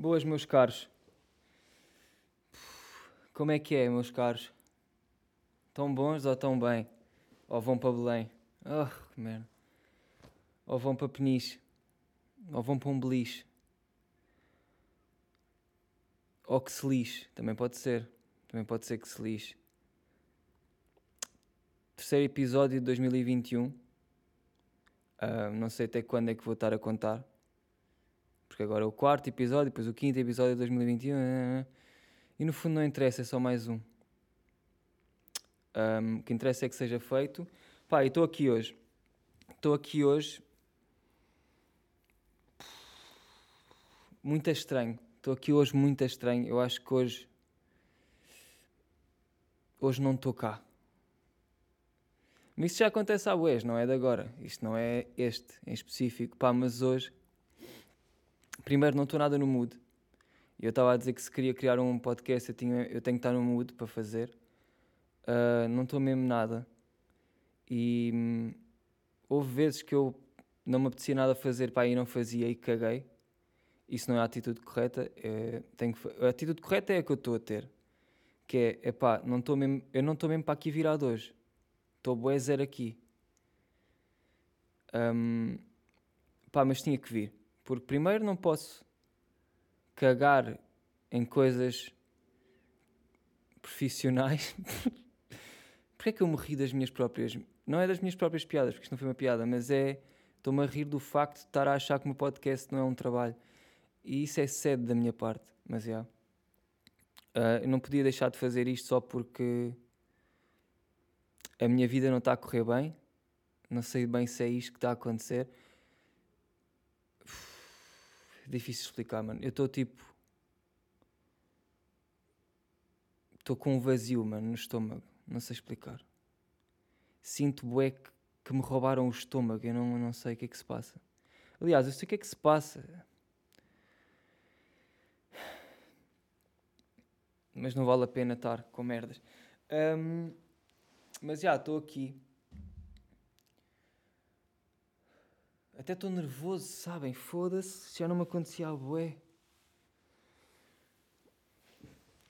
Boas, meus caros. Como é que é, meus caros? Tão bons ou tão bem? Ou vão para Belém? Oh, que merda. Ou vão para Peniche? Ou vão para um beliche? Ou que se lixe? Também pode ser. Também pode ser que se lixe. Terceiro episódio de 2021. Uh, ah, não sei até quando é que vou estar a contar porque agora é o quarto episódio, depois o quinto episódio de 2021, eh, e no fundo não interessa, é só mais um. um o que interessa é que seja feito. Pá, e estou aqui hoje. Estou aqui hoje. Muito estranho. Estou aqui hoje muito estranho. Eu acho que hoje. Hoje não estou cá. Mas isso já acontece há boés, não é de agora. Isto não é este em específico. Pá, mas hoje primeiro, não estou nada no mood. Eu estava a dizer que se queria criar um podcast, eu, tinha, eu tenho que estar no mood para fazer. Uh, não estou mesmo nada. E hum, houve vezes que eu não me apetecia nada fazer, pá, e não fazia e caguei. Isso não é a atitude correta. É, tenho que, a atitude correta é a que eu estou a ter. Que é, é pá, não estou mesmo, eu não estou mesmo para aqui virado hoje. Estou bué zero aqui. Um, pá, mas tinha que vir. Porque primeiro não posso cagar em coisas profissionais. Porquê é que eu me das minhas próprias. Não é das minhas próprias piadas, porque isto não foi uma piada, mas é. Estou-me a rir do facto de estar a achar que o meu podcast não é um trabalho. E isso é sede da minha parte, mas é. Uh, eu não podia deixar de fazer isto só porque a minha vida não está a correr bem. Não sei bem se é isto que está a acontecer difícil explicar, mano. Eu estou tipo. Estou com um vazio, mano, no estômago. Não sei explicar. Sinto bué que, que me roubaram o estômago. Eu não, não sei o que é que se passa. Aliás, eu sei o que é que se passa. Mas não vale a pena estar com merdas. Um, mas já, estou aqui. Até estou nervoso, sabem? Foda-se, já não me acontecia a bué.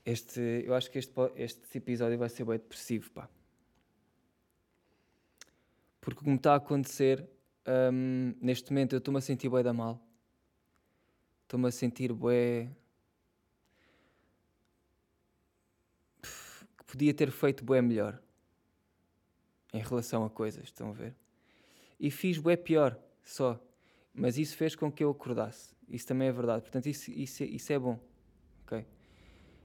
Este, eu acho que este, este episódio vai ser bem depressivo, pá. Porque como está a acontecer, um, neste momento eu estou-me a sentir bué da mal. Estou-me a sentir bué... Que podia ter feito bué melhor. Em relação a coisas, estão a ver? E fiz bué pior só. Mas isso fez com que eu acordasse. Isso também é verdade. Portanto, isso, isso, isso é bom. Ok?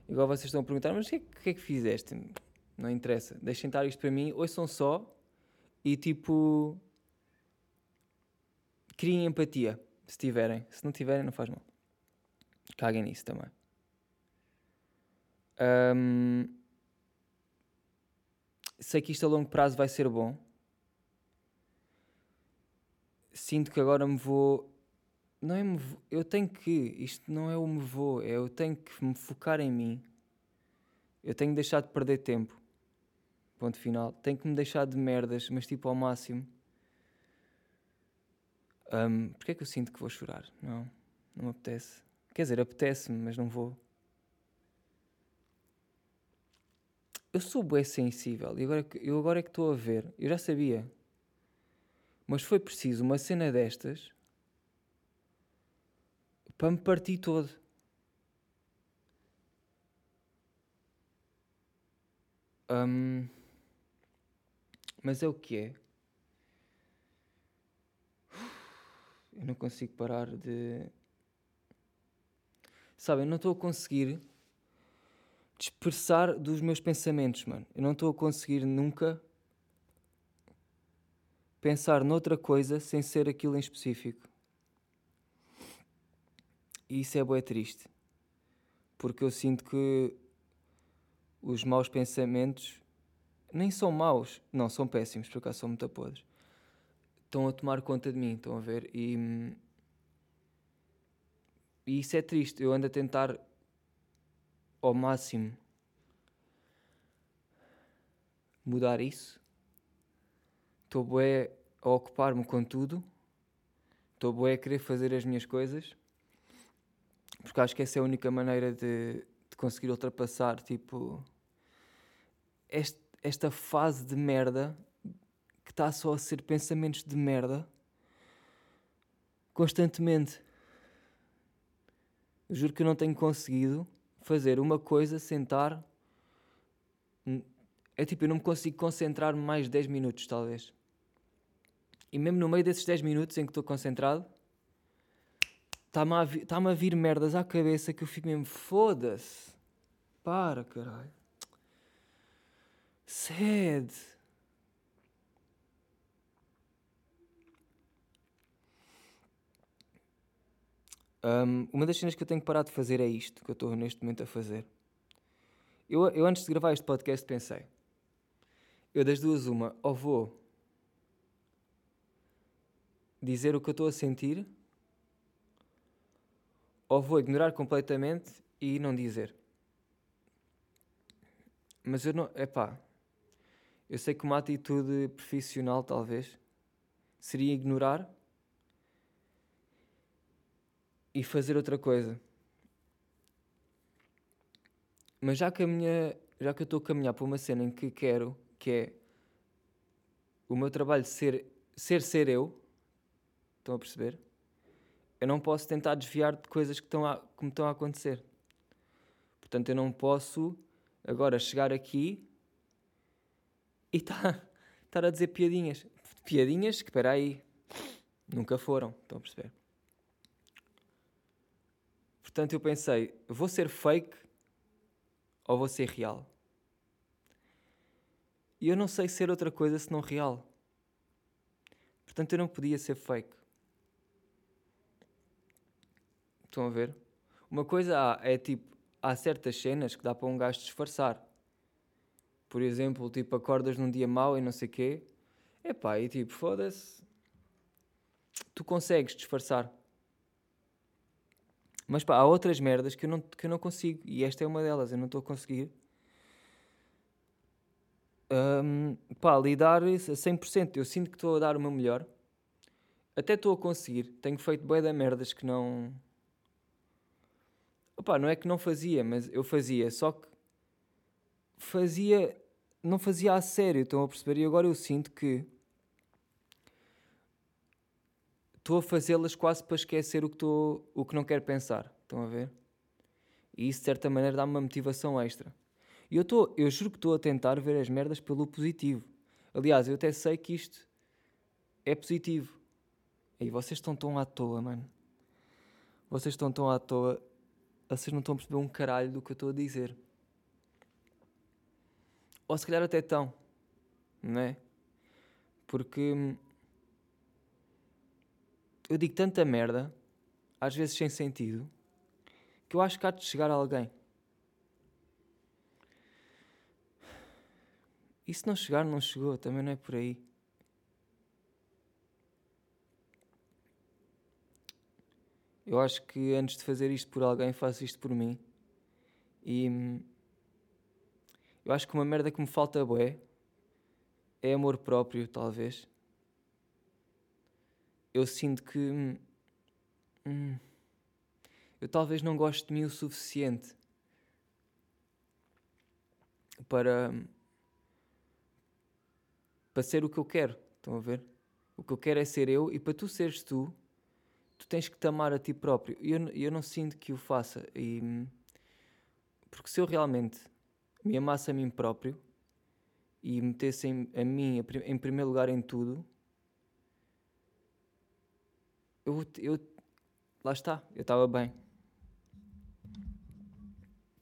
Igual vocês estão a perguntar, mas o que, é, que é que fizeste? Não interessa. Deixem estar isto para mim. Ouçam só e tipo. Criem empatia. Se tiverem. Se não tiverem, não faz mal. Caguem nisso também. Um, sei que isto a longo prazo vai ser bom sinto que agora me vou. Não é me eu tenho que. Isto não é o me vou, é eu tenho que me focar em mim. Eu tenho que deixar de perder tempo. Ponto final. Tenho que me deixar de merdas, mas tipo ao máximo. Um, Porquê é que eu sinto que vou chorar? Não, não me apetece. Quer dizer, apetece-me, mas não vou. Eu sou bué sensível e agora, eu agora é que estou a ver. Eu já sabia. Mas foi preciso uma cena destas para me partir todo. Um, mas é o que é. Eu não consigo parar de. Sabem, não estou a conseguir dispersar dos meus pensamentos, mano. Eu não estou a conseguir nunca pensar noutra coisa sem ser aquilo em específico. E isso é bué triste. Porque eu sinto que os maus pensamentos nem são maus, não, são péssimos, por acaso são muito podres. Estão a tomar conta de mim, estão a ver? E, e isso é triste. Eu ando a tentar ao máximo mudar isso estou bué a ocupar-me com tudo, estou bué a querer fazer as minhas coisas, Porque acho que essa é a única maneira de, de conseguir ultrapassar, tipo, este, esta fase de merda que está só a ser pensamentos de merda constantemente. Juro que eu não tenho conseguido fazer uma coisa, sentar. É tipo, eu não me consigo concentrar mais 10 minutos, talvez. E mesmo no meio desses 10 minutos em que estou concentrado, está-me a, tá a vir merdas à cabeça que eu fico mesmo, foda-se. Para, caralho. Sede. Um, uma das cenas que eu tenho que parar de fazer é isto que eu estou neste momento a fazer. Eu, eu antes de gravar este podcast pensei, eu das duas uma, ou vou dizer o que eu estou a sentir, ou vou ignorar completamente e não dizer. Mas eu não, é pá, eu sei que uma atitude profissional talvez seria ignorar e fazer outra coisa. Mas já que a minha, já que eu estou a caminhar para uma cena em que quero, que é o meu trabalho ser ser ser eu, estão a perceber? Eu não posso tentar desviar de coisas que, estão a, que me estão a acontecer. Portanto, eu não posso agora chegar aqui e tá, estar a dizer piadinhas. Piadinhas que, espera aí, nunca foram, estão a perceber? Portanto, eu pensei, vou ser fake ou vou ser real? E eu não sei ser outra coisa senão real. Portanto, eu não podia ser fake. Estão a ver? Uma coisa há, é tipo, há certas cenas que dá para um gajo disfarçar. Por exemplo, tipo, acordas num dia mau e não sei quê. Epá, e tipo, foda-se. Tu consegues disfarçar. Mas pá, há outras merdas que eu não, que eu não consigo. E esta é uma delas. Eu não estou a conseguir. Um, pá, lidar a 100%. Eu sinto que estou a dar o meu melhor. Até estou a conseguir. Tenho feito bem da merdas que não. Opa, não é que não fazia, mas eu fazia. Só que fazia. Não fazia a sério. Estão a perceber? E agora eu sinto que estou a fazê-las quase para esquecer o que, estou, o que não quero pensar. Estão a ver? E isso, de certa maneira, dá-me uma motivação extra. E eu, estou, eu juro que estou a tentar ver as merdas pelo positivo. Aliás, eu até sei que isto é positivo. E vocês estão tão à toa, mano. Vocês estão tão à toa. Vocês não estão a perceber um caralho do que eu estou a dizer. Ou se calhar até estão. Não é? Porque hum, eu digo tanta merda, às vezes sem sentido, que eu acho que há de chegar a alguém. E se não chegar, não chegou, também não é por aí. Eu acho que antes de fazer isto por alguém, faço isto por mim. E eu acho que uma merda que me falta bué é amor próprio, talvez eu sinto que hum, hum, eu talvez não goste de mim o suficiente para para ser o que eu quero. Estão a ver? O que eu quero é ser eu e para tu seres tu, tu tens que te amar a ti próprio. E eu, eu não sinto que o faça. E, porque se eu realmente me amasse a mim próprio e metesse em, a mim em primeiro lugar em tudo, eu, eu lá está, eu estava bem.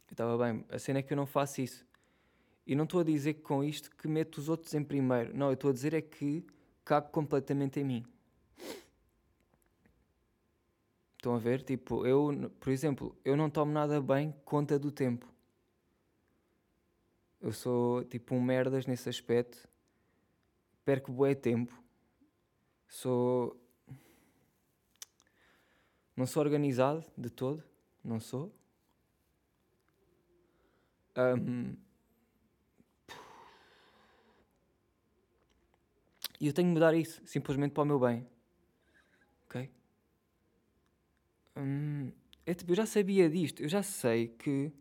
Eu estava bem. A cena é que eu não faço isso. E não estou a dizer com isto que meto os outros em primeiro. Não, eu estou a dizer é que cago completamente em mim. Estão a ver? Tipo, eu, por exemplo, eu não tomo nada bem conta do tempo. Eu sou tipo um merdas nesse aspecto. Perco bué tempo. Sou não sou organizado de todo, não sou. Um, e eu tenho que mudar isso, simplesmente para o meu bem. Ok? Um, É tipo, eu já sabia disto, eu já sei que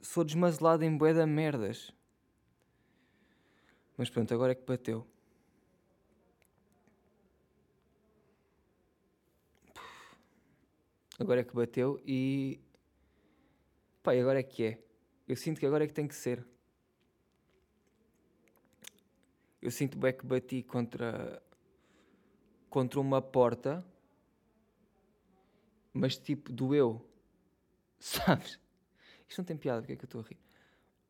sou desmazelado em bué da merdas. Mas pronto, agora é que bateu. Agora é que bateu e. E agora é que é. Eu sinto que agora é que tem que ser. Eu sinto bem que bati contra. contra uma porta. Mas tipo, doeu. Sabes? Isto não tem piada, porque é que eu estou a rir?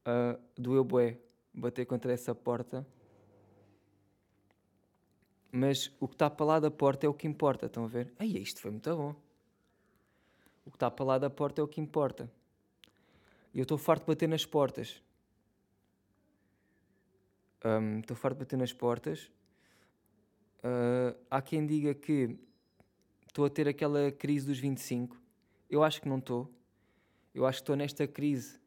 Uh, doeu bué bater contra essa porta. Mas o que está para lá da porta é o que importa, estão a ver? Ai, isto foi muito bom. O que está para lá da porta é o que importa. E eu estou farto de bater nas portas. Estou um, farto de bater nas portas. Uh, há quem diga que estou a ter aquela crise dos 25. Eu acho que não estou. Eu acho que estou nesta crise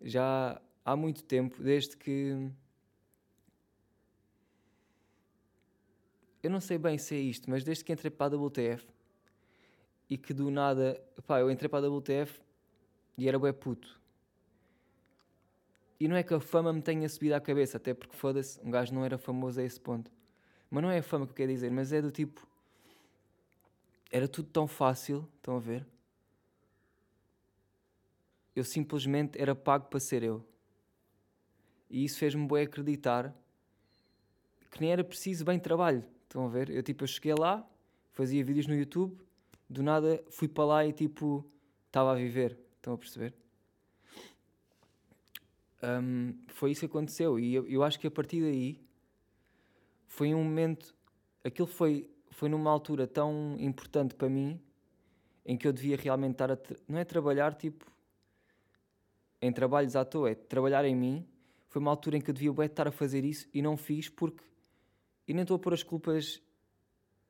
já há muito tempo, desde que. Eu não sei bem se é isto, mas desde que entrei para a WTF e que do nada. Pá, eu entrei para a WTF e era bué puto. E não é que a fama me tenha subido à cabeça, até porque foda-se, um gajo não era famoso a esse ponto. Mas não é a fama que eu quero dizer, mas é do tipo. Era tudo tão fácil, estão a ver? Eu simplesmente era pago para ser eu. E isso fez-me bem acreditar que nem era preciso bem trabalho. Estão a ver? Eu tipo, eu cheguei lá, fazia vídeos no YouTube, do nada fui para lá e tipo, estava a viver. Estão a perceber? Um, foi isso que aconteceu. E eu, eu acho que a partir daí foi um momento. Aquilo foi, foi numa altura tão importante para mim em que eu devia realmente estar a. Não é trabalhar tipo. em trabalhos à toa, é trabalhar em mim. Foi uma altura em que eu devia estar a fazer isso e não fiz porque. E nem estou a pôr as culpas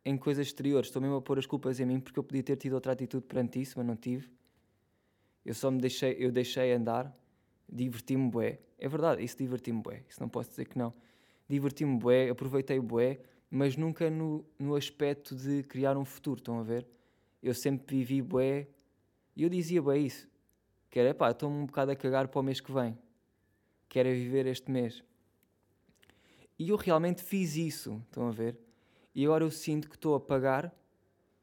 em coisas exteriores, estou mesmo a pôr as culpas em mim porque eu podia ter tido outra atitude perante isso, mas não tive. Eu só me deixei, eu deixei andar, diverti-me bué. É verdade, isso diverti-me bué, isso não posso dizer que não. Diverti-me bué, aproveitei bué, mas nunca no, no aspecto de criar um futuro, estão a ver? Eu sempre vivi bué, e eu dizia bué isso, que era, pá, estou-me um bocado a cagar para o mês que vem. Quero viver este mês. E eu realmente fiz isso, estão a ver? E agora eu sinto que estou a pagar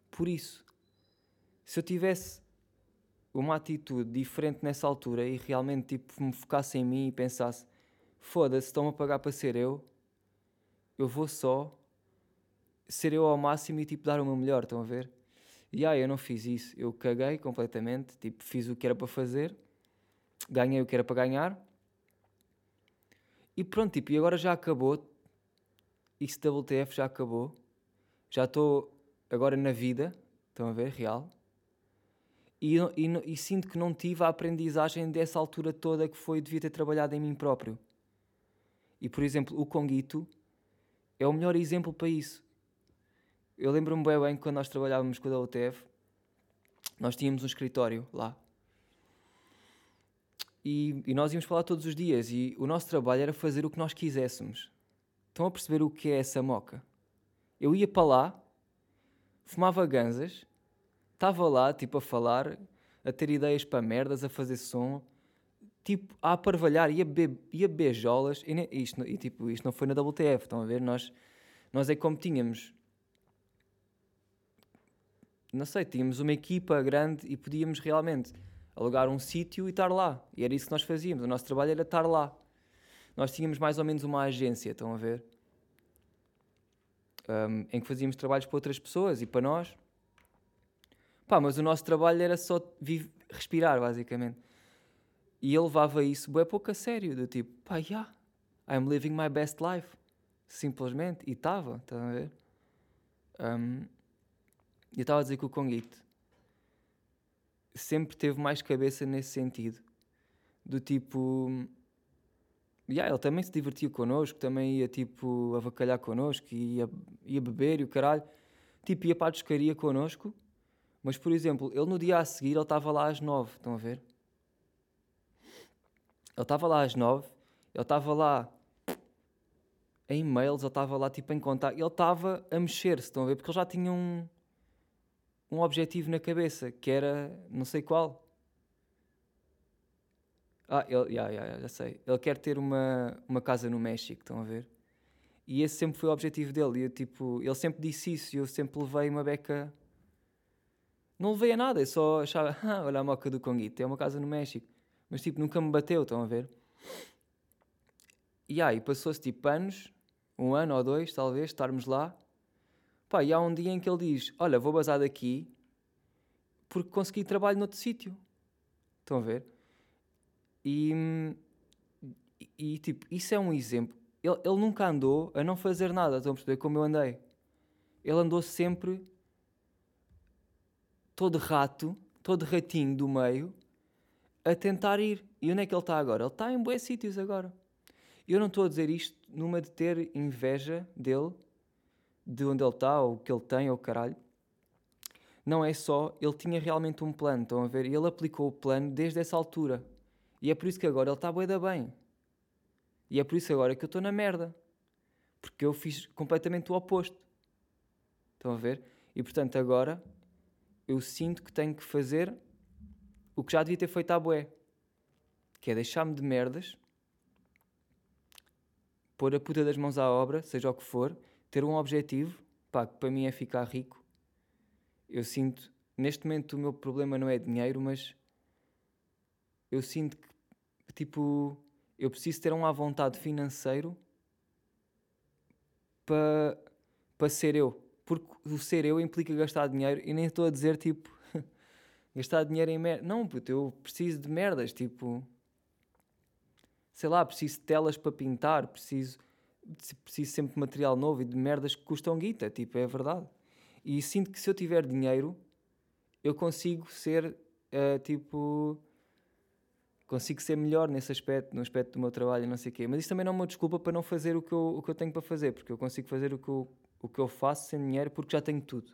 por isso. Se eu tivesse uma atitude diferente nessa altura e realmente tipo, me focasse em mim e pensasse: foda-se, estão-me a pagar para ser eu, eu vou só ser eu ao máximo e tipo dar o meu melhor, estão a ver? E aí eu não fiz isso, eu caguei completamente, tipo, fiz o que era para fazer, ganhei o que era para ganhar e pronto, tipo, e agora já acabou, isso WTF já acabou, já estou agora na vida, estão a ver, real e, e, e, sinto que não tive a aprendizagem dessa altura toda que foi devia ter trabalhado em mim próprio. E por exemplo, o Conguito é o melhor exemplo para isso. Eu lembro-me bem, bem quando nós trabalhávamos com a WTF, nós tínhamos um escritório lá. E, e nós íamos falar todos os dias e o nosso trabalho era fazer o que nós quiséssemos. Estão a perceber o que é essa moca? Eu ia para lá, fumava ganzas estava lá, tipo, a falar, a ter ideias para merdas, a fazer som, tipo, a aparvalhar, ia, be ia beijolas, e, isto, e tipo, isto não foi na WTF, estão a ver? Nós, nós é como tínhamos, não sei, tínhamos uma equipa grande e podíamos realmente alugar um sítio e estar lá. E era isso que nós fazíamos, o nosso trabalho era estar lá. Nós tínhamos mais ou menos uma agência, estão a ver? Um, em que fazíamos trabalhos para outras pessoas e para nós. Pá, mas o nosso trabalho era só respirar, basicamente. E ele levava isso bem pouco a sério, do tipo, pá, yeah, I'm living my best life. Simplesmente. E estava, estão a ver? Um, eu estava a dizer que o Conguito sempre teve mais cabeça nesse sentido. Do tipo. Yeah, ele também se divertia connosco, também ia tipo avacalhar connosco, ia, ia beber e o caralho. Tipo, ia para a descaria connosco mas, por exemplo, ele no dia a seguir, ele estava lá às nove, estão a ver? Ele estava lá às nove, ele estava lá em e-mails, ele estava lá tipo em contato, ele estava a mexer-se, estão a ver? Porque ele já tinha um, um objetivo na cabeça, que era não sei qual. Ah, ele, yeah, yeah, já sei. Ele quer ter uma, uma casa no México, estão a ver? E esse sempre foi o objetivo dele. E eu, tipo, ele sempre disse isso e eu sempre levei uma beca. Não levei a nada, eu só achava, ah, olha a moca do Conguito, é uma casa no México. Mas tipo, nunca me bateu, estão a ver? E aí, passou-se tipo anos, um ano ou dois, talvez, estarmos lá. Pá, e há um dia em que ele diz: Olha, vou basar daqui porque consegui trabalho noutro sítio. Estão a ver? E, e, tipo, isso é um exemplo. Ele, ele nunca andou a não fazer nada, estão a perceber como eu andei. Ele andou sempre todo rato, todo ratinho do meio, a tentar ir. E onde é que ele está agora? Ele está em bons sítios agora. Eu não estou a dizer isto numa de ter inveja dele, de onde ele está, ou o que ele tem, ou caralho. Não é só, ele tinha realmente um plano, estão a ver? Ele aplicou o plano desde essa altura. E é por isso que agora ele está bué da bem. E é por isso agora que eu estou na merda. Porque eu fiz completamente o oposto. Estão a ver? E portanto agora eu sinto que tenho que fazer o que já devia ter feito à bué. Que é deixar-me de merdas, pôr a puta das mãos à obra, seja o que for, ter um objetivo, pá, que para mim é ficar rico. Eu sinto, neste momento o meu problema não é dinheiro, mas eu sinto que tipo, eu preciso ter um à vontade financeiro para pa ser eu. Porque o ser eu implica gastar dinheiro e nem estou a dizer tipo gastar dinheiro em merda. Não, puto, eu preciso de merdas, tipo, sei lá, preciso de telas para pintar, preciso, preciso sempre de material novo e de merdas que custam guita, tipo, é verdade. E sinto que se eu tiver dinheiro, eu consigo ser, uh, tipo, consigo ser melhor nesse aspecto, no aspecto do meu trabalho não sei o quê. Mas isso também não é uma desculpa para não fazer o que eu, o que eu tenho para fazer, porque eu consigo fazer o que eu, o que eu faço sem dinheiro porque já tenho tudo.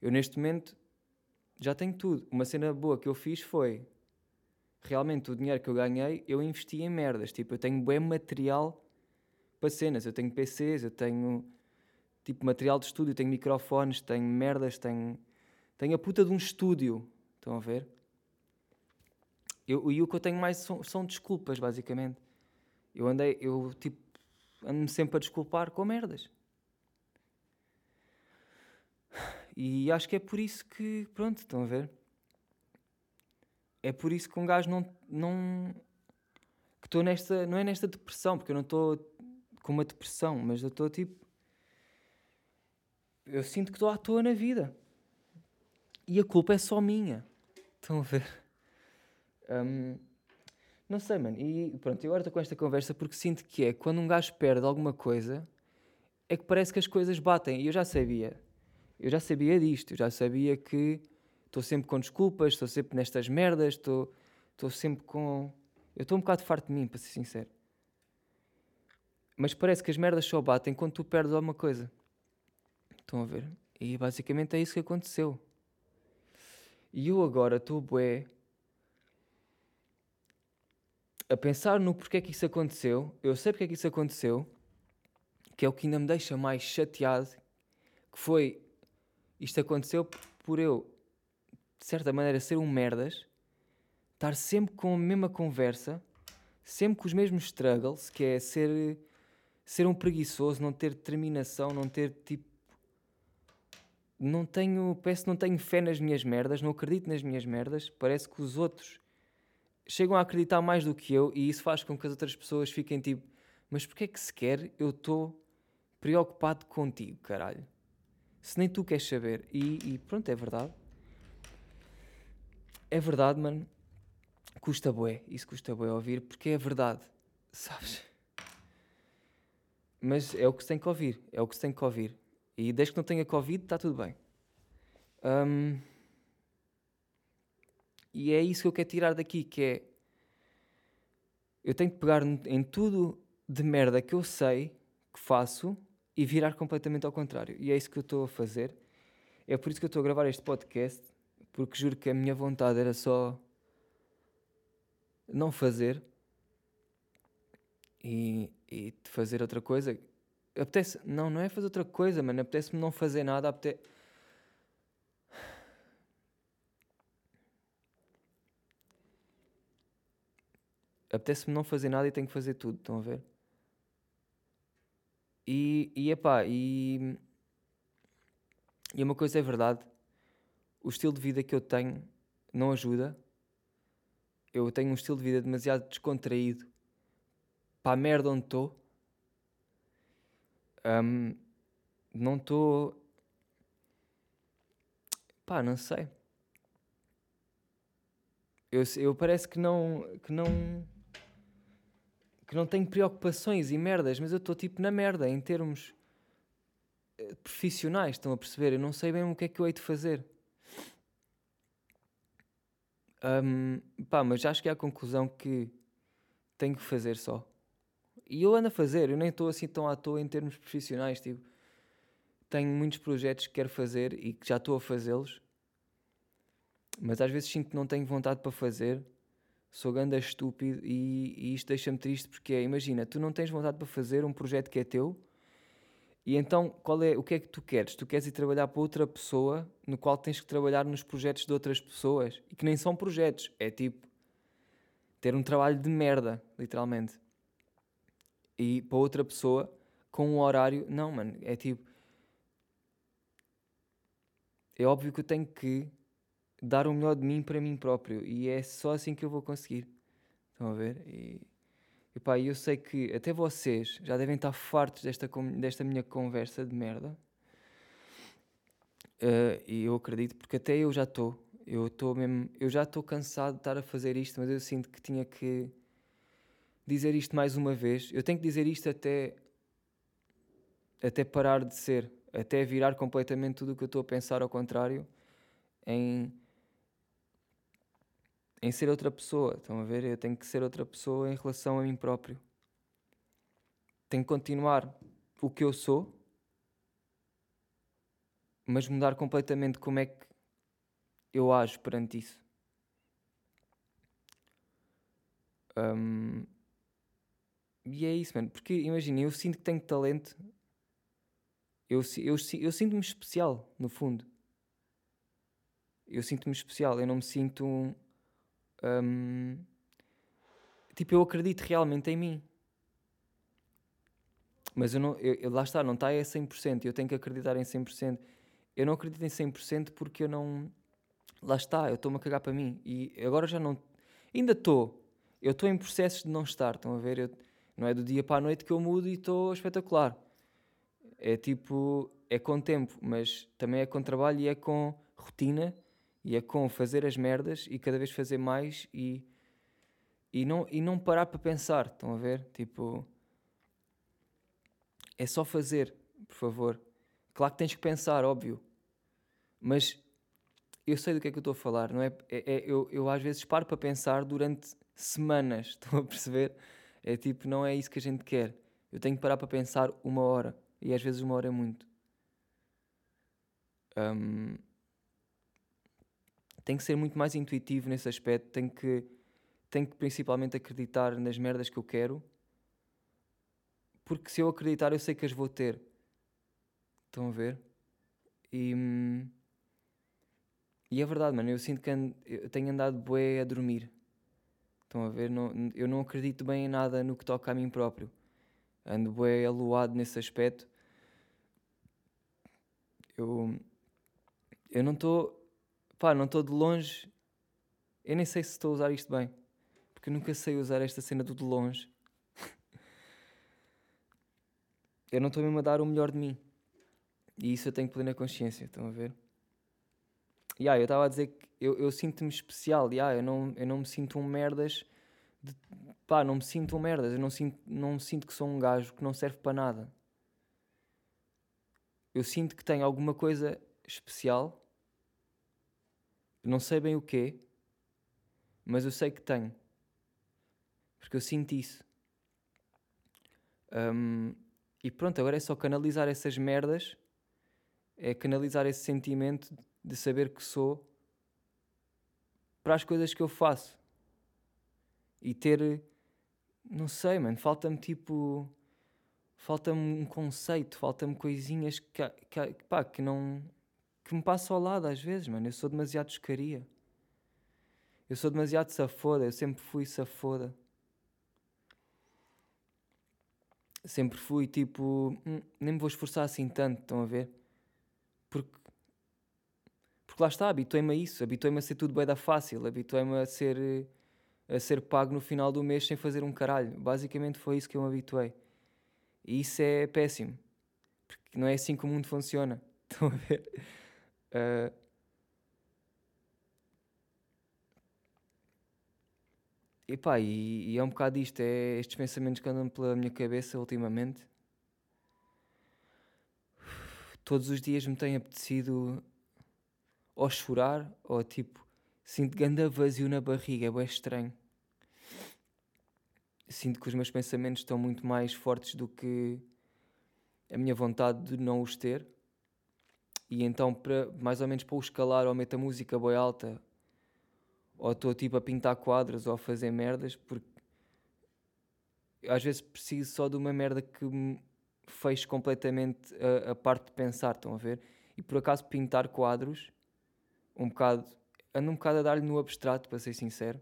Eu neste momento já tenho tudo. Uma cena boa que eu fiz foi realmente o dinheiro que eu ganhei eu investi em merdas. Tipo, eu tenho bem material para cenas. Eu tenho PCs, eu tenho tipo material de estúdio, tenho microfones, tenho merdas, tenho, tenho a puta de um estúdio. Estão a ver? Eu, e o que eu tenho mais são, são desculpas, basicamente. Eu andei, eu tipo, ando-me sempre a desculpar com merdas. E acho que é por isso que, pronto, estão a ver? É por isso que um gajo não. não que estou nesta. Não é nesta depressão, porque eu não estou com uma depressão, mas eu estou tipo. Eu sinto que estou à toa na vida. E a culpa é só minha. Estão a ver? Um, não sei, mano. E pronto, eu agora estou com esta conversa porque sinto que é quando um gajo perde alguma coisa, é que parece que as coisas batem. E eu já sabia. Eu já sabia disto. Eu já sabia que estou sempre com desculpas, estou sempre nestas merdas, estou, sempre com. Eu estou um bocado farto de mim, para ser sincero. Mas parece que as merdas só batem quando tu perdes alguma coisa. Estão a ver? E basicamente é isso que aconteceu. E eu agora estou bué a pensar no porquê que isso aconteceu, eu sei porque é que isso aconteceu, que é o que ainda me deixa mais chateado, que foi, isto aconteceu por eu, de certa maneira, ser um merdas, estar sempre com a mesma conversa, sempre com os mesmos struggles, que é ser, ser um preguiçoso, não ter determinação, não ter tipo. Não tenho. Parece que não tenho fé nas minhas merdas, não acredito nas minhas merdas. Parece que os outros chegam a acreditar mais do que eu e isso faz com que as outras pessoas fiquem tipo: Mas porquê é que sequer eu estou preocupado contigo, caralho? Se nem tu queres saber. E, e, pronto, é verdade. É verdade, mano. Custa bué. Isso custa bué ouvir porque é verdade. Sabes? Mas é o que se tem que ouvir. É o que se tem que ouvir. E desde que não tenha Covid, está tudo bem. Um, e é isso que eu quero tirar daqui, que é... Eu tenho que pegar em tudo de merda que eu sei, que faço, e virar completamente ao contrário. E é isso que eu estou a fazer. É por isso que eu estou a gravar este podcast, porque juro que a minha vontade era só não fazer e, e de fazer outra coisa. Apetece. Não, não é fazer outra coisa, mano. Apetece-me não fazer nada. Apetece. Apetece-me não fazer nada e tenho que fazer tudo, estão a ver? E, e epá, e. E uma coisa é verdade: o estilo de vida que eu tenho não ajuda. Eu tenho um estilo de vida demasiado descontraído para a merda onde estou. Um, não estou. Pá, não sei. Eu, eu parece que não. Que não que não tenho preocupações e merdas, mas eu estou tipo na merda em termos eh, profissionais, estão a perceber? Eu não sei bem o que é que eu hei de fazer. Um, pá, mas já cheguei à conclusão que tenho que fazer só. E eu ando a fazer, eu nem estou assim tão à toa em termos profissionais. Tipo, tenho muitos projetos que quero fazer e que já estou a fazê-los, mas às vezes sinto que não tenho vontade para fazer sou ganda estúpido e, e isto deixa-me triste porque é, imagina, tu não tens vontade para fazer um projeto que é teu e então qual é, o que é que tu queres? Tu queres ir trabalhar para outra pessoa no qual tens que trabalhar nos projetos de outras pessoas e que nem são projetos, é tipo ter um trabalho de merda, literalmente. E para outra pessoa com um horário, não, mano, é tipo é óbvio que eu tenho que dar o melhor de mim para mim próprio e é só assim que eu vou conseguir. Estão a ver? E, e pá, eu sei que até vocês já devem estar fartos desta, desta minha conversa de merda. Uh, e eu acredito, porque até eu já estou. Eu estou mesmo. Eu já estou cansado de estar a fazer isto, mas eu sinto que tinha que dizer isto mais uma vez. Eu tenho que dizer isto até. até parar de ser. Até virar completamente tudo o que eu estou a pensar ao contrário. Em em ser outra pessoa. Estão a ver? Eu tenho que ser outra pessoa em relação a mim próprio. Tenho que continuar o que eu sou, mas mudar completamente como é que eu ajo perante isso. Um, e é isso, mano. Porque imagina, eu sinto que tenho talento. Eu, eu, eu sinto-me especial, no fundo. Eu sinto-me especial. Eu não me sinto um, um, tipo, eu acredito realmente em mim. Mas eu não, eu, lá está, não está a 100%. Eu tenho que acreditar em 100%. Eu não acredito em 100% porque eu não. Lá está, eu estou-me a cagar para mim. E agora já não. Ainda estou. Eu estou em processos de não estar. Estão a ver? Eu, não é do dia para a noite que eu mudo e estou espetacular. É tipo. É com tempo, mas também é com trabalho e é com rotina e é com fazer as merdas e cada vez fazer mais e, e, não, e não parar para pensar. Estão a ver? Tipo. É só fazer, por favor. Claro que tens que pensar, óbvio. Mas eu sei do que é que eu estou a falar, não é? é, é eu, eu às vezes paro para pensar durante semanas, estão a perceber? É tipo, não é isso que a gente quer. Eu tenho que parar para pensar uma hora. E às vezes uma hora é muito. Um, tem que ser muito mais intuitivo nesse aspecto, tem que, tem que principalmente acreditar nas merdas que eu quero, porque se eu acreditar eu sei que as vou ter. Estão a ver? E, e é verdade, mano, eu sinto que ando, eu tenho andado bué a dormir. Estão a ver? Não, eu não acredito bem em nada no que toca a mim próprio. Ando bué aluado nesse aspecto. Eu, eu não estou Pá, não estou de longe. Eu nem sei se estou a usar isto bem. Porque eu nunca sei usar esta cena do de longe. eu não estou mesmo a dar o melhor de mim. E isso eu tenho plena consciência, estão a ver? Yeah, eu estava a dizer que eu, eu sinto-me especial, yeah, eu, não, eu não me sinto um merdas. De, pá, não me sinto um merdas. Eu não, sinto, não sinto que sou um gajo que não serve para nada. Eu sinto que tenho alguma coisa especial não sei bem o quê, mas eu sei que tenho. Porque eu sinto isso. Um, e pronto, agora é só canalizar essas merdas, é canalizar esse sentimento de saber que sou para as coisas que eu faço. E ter. Não sei, mano, falta-me tipo. Falta-me um conceito, falta-me coisinhas que, que, pá, que não que me passa ao lado às vezes, mano. Eu sou demasiado escaria. Eu sou demasiado safoda, eu sempre fui safoda. sempre fui tipo, "Hum, nem me vou esforçar assim tanto, estão a ver? Porque, porque lá está, habituei-me a isso, habituei-me a ser tudo bem da fácil, habituei-me a ser, a ser pago no final do mês sem fazer um caralho. Basicamente foi isso que eu me habituei. E isso é péssimo, porque não é assim que o mundo funciona. Estão a ver? Ah, Epá, e, e é um bocado isto, é estes pensamentos que andam pela minha cabeça ultimamente. Todos os dias me tem apetecido ou chorar ou tipo, sinto grande vazio na barriga, é bem estranho. Sinto que os meus pensamentos estão muito mais fortes do que a minha vontade de não os ter. E então, para, mais ou menos para os calar, ou meto a música bem alta, ou estou tipo a pintar quadros ou a fazer merdas, porque às vezes preciso só de uma merda que me feche completamente a, a parte de pensar, estão a ver? E por acaso pintar quadros, um bocado, ando um bocado a dar-lhe no abstrato, para ser sincero.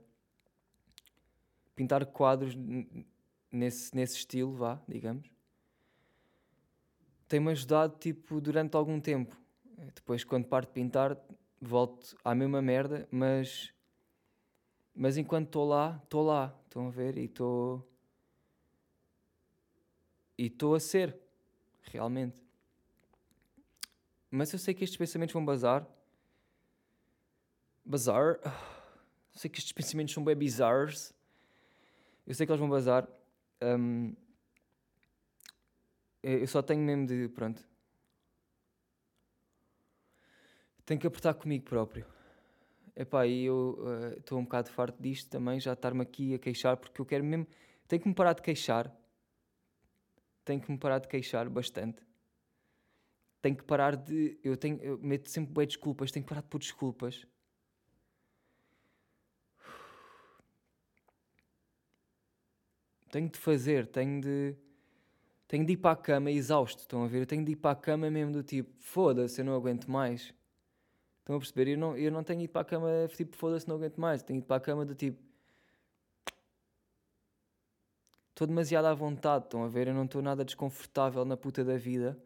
Pintar quadros nesse, nesse estilo, vá, digamos, tem-me ajudado tipo durante algum tempo. Depois, quando paro de pintar, volto à mesma merda, mas mas enquanto estou lá, estou lá, estão a ver? E estou. E estou a ser, realmente. Mas eu sei que estes pensamentos vão bazar. Bazar? Sei que estes pensamentos são bem bizarros. Eu sei que eles vão bazar. Hum, eu só tenho mesmo de. Pronto. Tenho que apertar comigo próprio. Epá, e eu estou um bocado farto disto também, já estar-me aqui a queixar, porque eu quero mesmo. Tenho que me parar de queixar. Tenho que me parar de queixar bastante. Tenho que parar de. Eu, tenho, eu meto sempre bem desculpas, tenho que parar de pôr desculpas. Tenho de fazer, tenho de. Tenho de ir para a cama exausto, estão a ver? Eu tenho de ir para a cama mesmo do tipo, foda-se, eu não aguento mais. Estão a perceber? Eu não, eu não tenho ido para a cama tipo, foda-se, não aguento mais. Tenho ido para a cama do tipo. Estou demasiado à vontade, estão a ver? Eu não estou nada desconfortável na puta da vida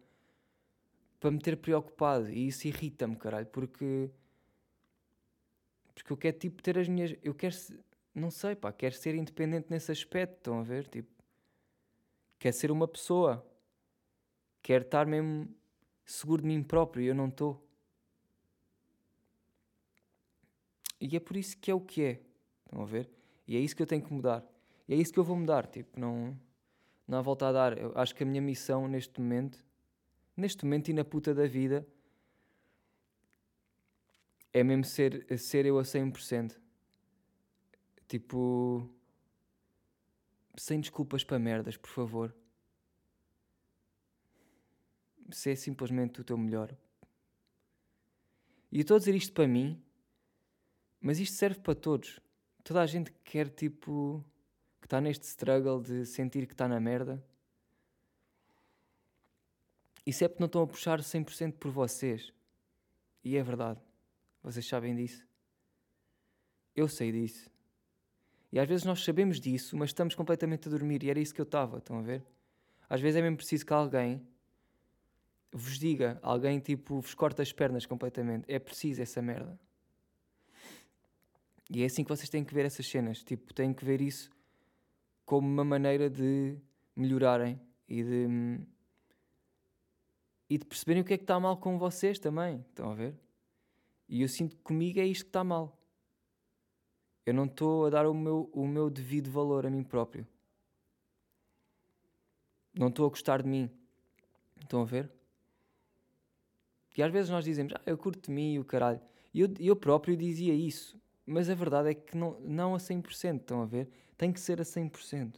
para me ter preocupado. E isso irrita-me, caralho, porque. Porque eu quero, tipo, ter as minhas. Eu quero. Não sei, pá, quero ser independente nesse aspecto, estão a ver? Tipo. Quero ser uma pessoa. Quero estar mesmo seguro de mim próprio e eu não estou. E é por isso que é o que é. Estão a ver? E é isso que eu tenho que mudar. E é isso que eu vou mudar. Tipo, não, não há volta a dar. Eu acho que a minha missão neste momento, neste momento e na puta da vida, é mesmo ser, ser eu a 100%. Tipo, sem desculpas para merdas, por favor. Ser simplesmente o teu melhor. E eu estou a dizer isto para mim, mas isto serve para todos. Toda a gente que quer, tipo, que está neste struggle de sentir que está na merda. Isso é porque não estão a puxar 100% por vocês. E é verdade. Vocês sabem disso. Eu sei disso. E às vezes nós sabemos disso, mas estamos completamente a dormir. E era isso que eu estava, estão a ver? Às vezes é mesmo preciso que alguém vos diga, alguém tipo vos corta as pernas completamente. É preciso essa merda. E é assim que vocês têm que ver essas cenas. Tipo, têm que ver isso como uma maneira de melhorarem e de. e de perceberem o que é que está mal com vocês também. Estão a ver? E eu sinto que comigo é isto que está mal. Eu não estou a dar o meu, o meu devido valor a mim próprio. Não estou a gostar de mim. Estão a ver? E às vezes nós dizemos, ah, eu curto de mim e o caralho. E eu, eu próprio dizia isso. Mas a verdade é que não, não a 100%, estão a ver? Tem que ser a 100%.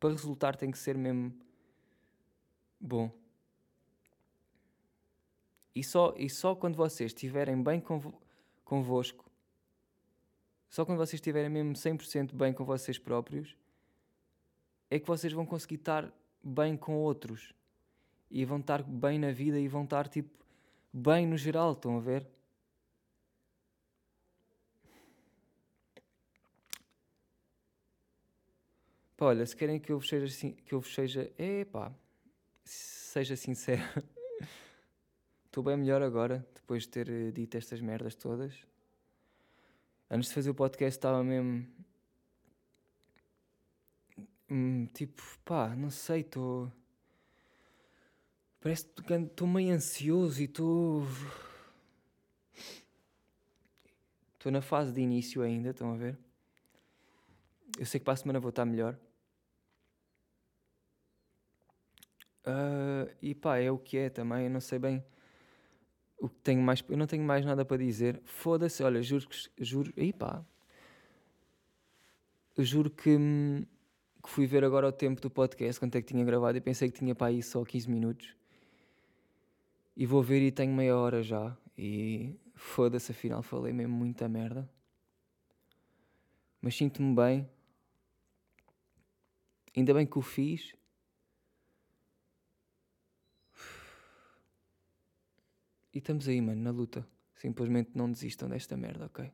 Para resultar tem que ser mesmo bom. E só, e só quando vocês estiverem bem convo, convosco, só quando vocês estiverem mesmo 100% bem com vocês próprios, é que vocês vão conseguir estar bem com outros. E vão estar bem na vida e vão estar, tipo, bem no geral, estão a ver? Pá, olha, se querem que eu vos seja assim, que eu vos seja, é pá, seja sincero. Estou bem melhor agora, depois de ter eh, dito estas merdas todas. Antes de fazer o podcast estava mesmo. Hum, tipo, pá, não sei, estou. Parece que estou meio ansioso e estou. Estou na fase de início ainda, estão a ver? Eu sei que para a semana vou estar melhor. Uh, e pá, é o que é também, eu não sei bem o que tenho mais. Eu não tenho mais nada para dizer. Foda-se, olha, juro que. Juro. Aí pá. Juro que, que fui ver agora o tempo do podcast, quanto é que tinha gravado, e pensei que tinha para aí só 15 minutos. E vou ver e tenho meia hora já. E foda-se, afinal falei mesmo muita merda. Mas sinto-me bem. Ainda bem que o fiz. E estamos aí, mano, na luta. Simplesmente não desistam desta merda, ok?